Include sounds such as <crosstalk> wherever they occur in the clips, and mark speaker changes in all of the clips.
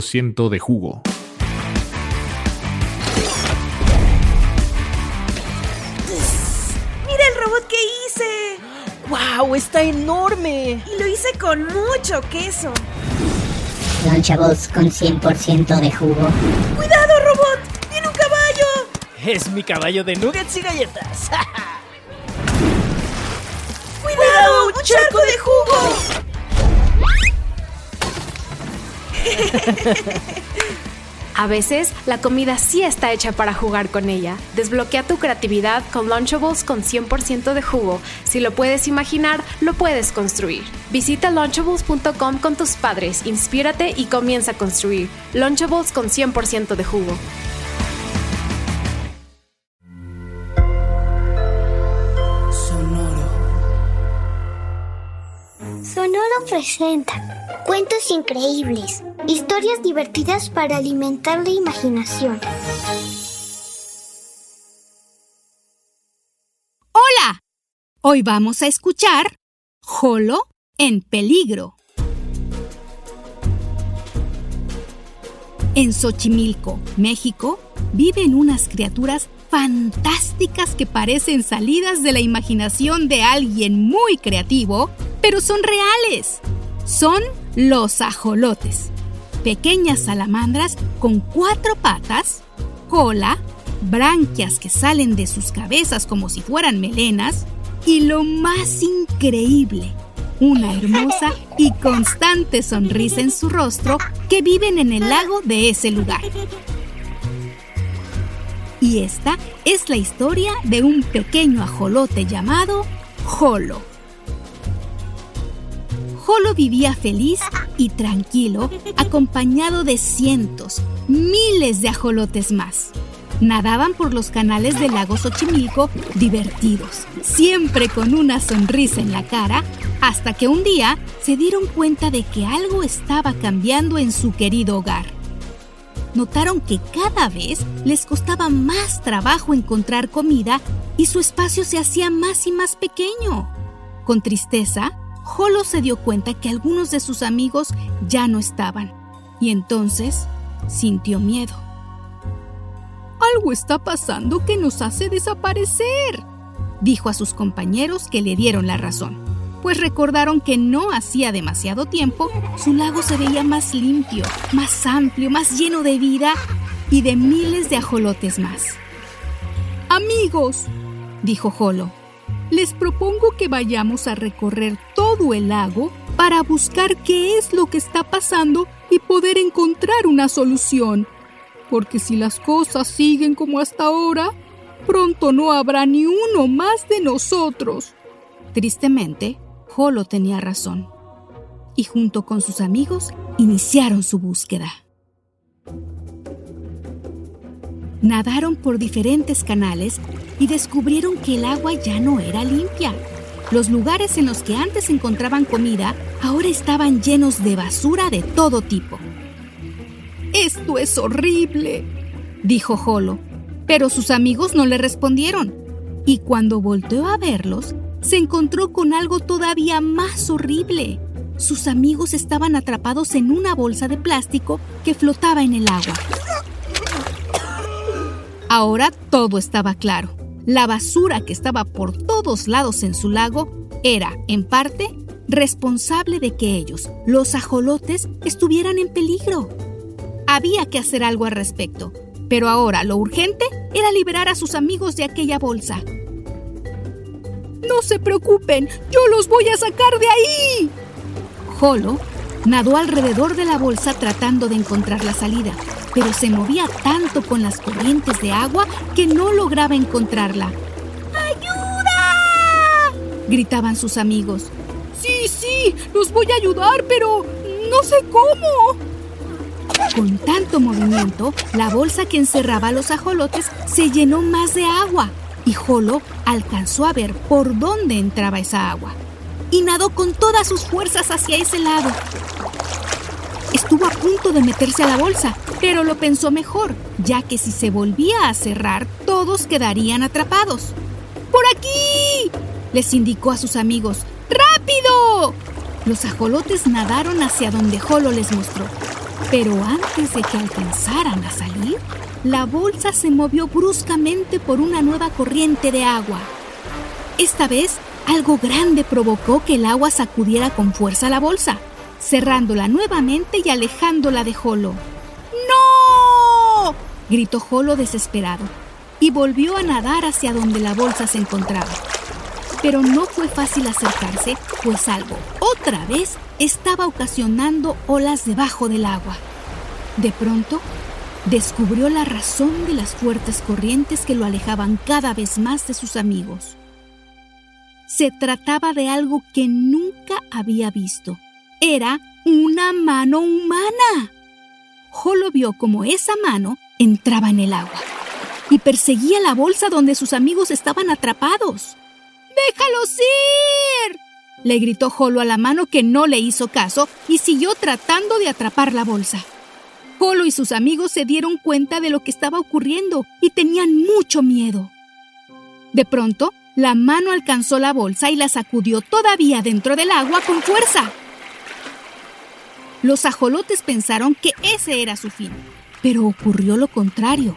Speaker 1: de jugo.
Speaker 2: ¡Mira el robot que hice!
Speaker 3: ¡Wow! ¡Está enorme!
Speaker 2: Y lo hice con mucho queso.
Speaker 4: Lunchables con 100% de jugo.
Speaker 2: ¡Cuidado, robot! ¡Tiene un caballo!
Speaker 3: Es mi caballo de nuggets y galletas. <laughs>
Speaker 2: ¡Cuidado! ¡Un charco de jugo! <laughs>
Speaker 5: A veces, la comida sí está hecha para jugar con ella. Desbloquea tu creatividad con Lunchables con 100% de jugo. Si lo puedes imaginar, lo puedes construir. Visita Lunchables.com con tus padres, inspírate y comienza a construir. Lunchables con 100% de jugo.
Speaker 6: Sonoro.
Speaker 7: Sonoro presenta cuentos increíbles, historias divertidas para alimentar la imaginación.
Speaker 8: Hola, hoy vamos a escuchar Jolo en peligro. En Xochimilco, México, viven unas criaturas fantásticas que parecen salidas de la imaginación de alguien muy creativo, pero son reales. Son los ajolotes, pequeñas salamandras con cuatro patas, cola, branquias que salen de sus cabezas como si fueran melenas y lo más increíble, una hermosa y constante sonrisa en su rostro que viven en el lago de ese lugar. Y esta es la historia de un pequeño ajolote llamado Jolo. Jolo vivía feliz y tranquilo, acompañado de cientos, miles de ajolotes más. Nadaban por los canales del lago Xochimilco divertidos, siempre con una sonrisa en la cara, hasta que un día se dieron cuenta de que algo estaba cambiando en su querido hogar notaron que cada vez les costaba más trabajo encontrar comida y su espacio se hacía más y más pequeño. Con tristeza, Jolo se dio cuenta que algunos de sus amigos ya no estaban y entonces sintió miedo. Algo está pasando que nos hace desaparecer, dijo a sus compañeros que le dieron la razón pues recordaron que no hacía demasiado tiempo su lago se veía más limpio, más amplio, más lleno de vida y de miles de ajolotes más. Amigos, dijo Jolo, les propongo que vayamos a recorrer todo el lago para buscar qué es lo que está pasando y poder encontrar una solución. Porque si las cosas siguen como hasta ahora, pronto no habrá ni uno más de nosotros. Tristemente, Jolo tenía razón. Y junto con sus amigos iniciaron su búsqueda. Nadaron por diferentes canales y descubrieron que el agua ya no era limpia. Los lugares en los que antes encontraban comida ahora estaban llenos de basura de todo tipo. Esto es horrible, dijo Jolo, pero sus amigos no le respondieron. Y cuando volteó a verlos, se encontró con algo todavía más horrible. Sus amigos estaban atrapados en una bolsa de plástico que flotaba en el agua. Ahora todo estaba claro. La basura que estaba por todos lados en su lago era, en parte, responsable de que ellos, los ajolotes, estuvieran en peligro. Había que hacer algo al respecto, pero ahora lo urgente era liberar a sus amigos de aquella bolsa. No se preocupen, yo los voy a sacar de ahí. Jolo nadó alrededor de la bolsa tratando de encontrar la salida, pero se movía tanto con las corrientes de agua que no lograba encontrarla.
Speaker 2: ¡Ayuda!
Speaker 8: gritaban sus amigos. Sí, sí, los voy a ayudar, pero no sé cómo. Con tanto movimiento, la bolsa que encerraba a los ajolotes se llenó más de agua y Jolo alcanzó a ver por dónde entraba esa agua y nadó con todas sus fuerzas hacia ese lado. Estuvo a punto de meterse a la bolsa, pero lo pensó mejor, ya que si se volvía a cerrar, todos quedarían atrapados. ¡Por aquí! les indicó a sus amigos. ¡Rápido! Los ajolotes nadaron hacia donde Jolo les mostró. Pero antes de que alcanzaran a salir, la bolsa se movió bruscamente por una nueva corriente de agua. Esta vez, algo grande provocó que el agua sacudiera con fuerza la bolsa, cerrándola nuevamente y alejándola de Jolo. ¡No! gritó Jolo desesperado y volvió a nadar hacia donde la bolsa se encontraba. Pero no fue fácil acercarse, pues algo, otra vez, estaba ocasionando olas debajo del agua. De pronto, descubrió la razón de las fuertes corrientes que lo alejaban cada vez más de sus amigos. Se trataba de algo que nunca había visto. Era una mano humana. Jolo vio como esa mano entraba en el agua y perseguía la bolsa donde sus amigos estaban atrapados. ¡Déjalos ir! Le gritó Jolo a la mano que no le hizo caso y siguió tratando de atrapar la bolsa. Jolo y sus amigos se dieron cuenta de lo que estaba ocurriendo y tenían mucho miedo. De pronto, la mano alcanzó la bolsa y la sacudió todavía dentro del agua con fuerza. Los ajolotes pensaron que ese era su fin, pero ocurrió lo contrario.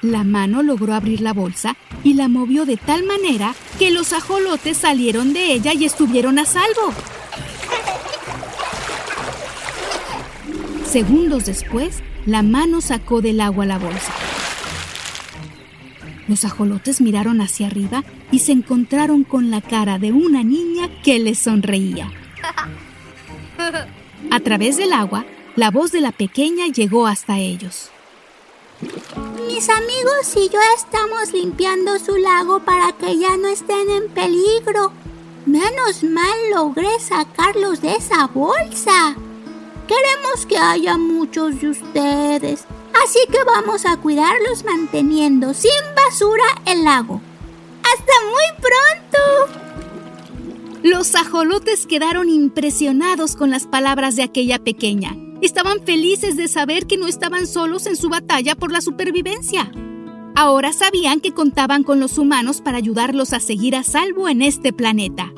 Speaker 8: La mano logró abrir la bolsa y la movió de tal manera que los ajolotes salieron de ella y estuvieron a salvo. Segundos después, la mano sacó del agua la bolsa. Los ajolotes miraron hacia arriba y se encontraron con la cara de una niña que les sonreía. <laughs> A través del agua, la voz de la pequeña llegó hasta ellos.
Speaker 7: Mis amigos y yo estamos limpiando su lago para que ya no estén en peligro. Menos mal logré sacarlos de esa bolsa. Queremos que haya muchos de ustedes, así que vamos a cuidarlos manteniendo sin basura el lago. ¡Hasta muy pronto!
Speaker 8: Los ajolotes quedaron impresionados con las palabras de aquella pequeña. Estaban felices de saber que no estaban solos en su batalla por la supervivencia. Ahora sabían que contaban con los humanos para ayudarlos a seguir a salvo en este planeta.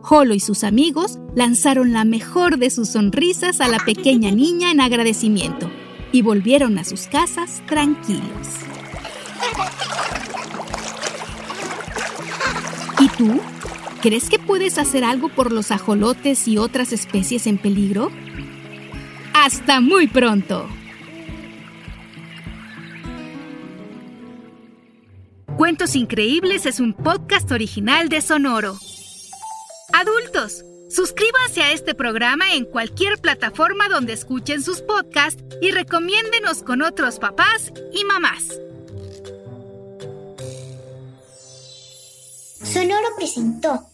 Speaker 8: Jolo y sus amigos lanzaron la mejor de sus sonrisas a la pequeña niña en agradecimiento y volvieron a sus casas tranquilos. ¿Y tú? ¿Crees que puedes hacer algo por los ajolotes y otras especies en peligro? Hasta muy pronto. Cuentos Increíbles es un podcast original de Sonoro. Adultos, suscríbanse a este programa en cualquier plataforma donde escuchen sus podcasts y recomiéndenos con otros papás y mamás.
Speaker 7: Sonoro presentó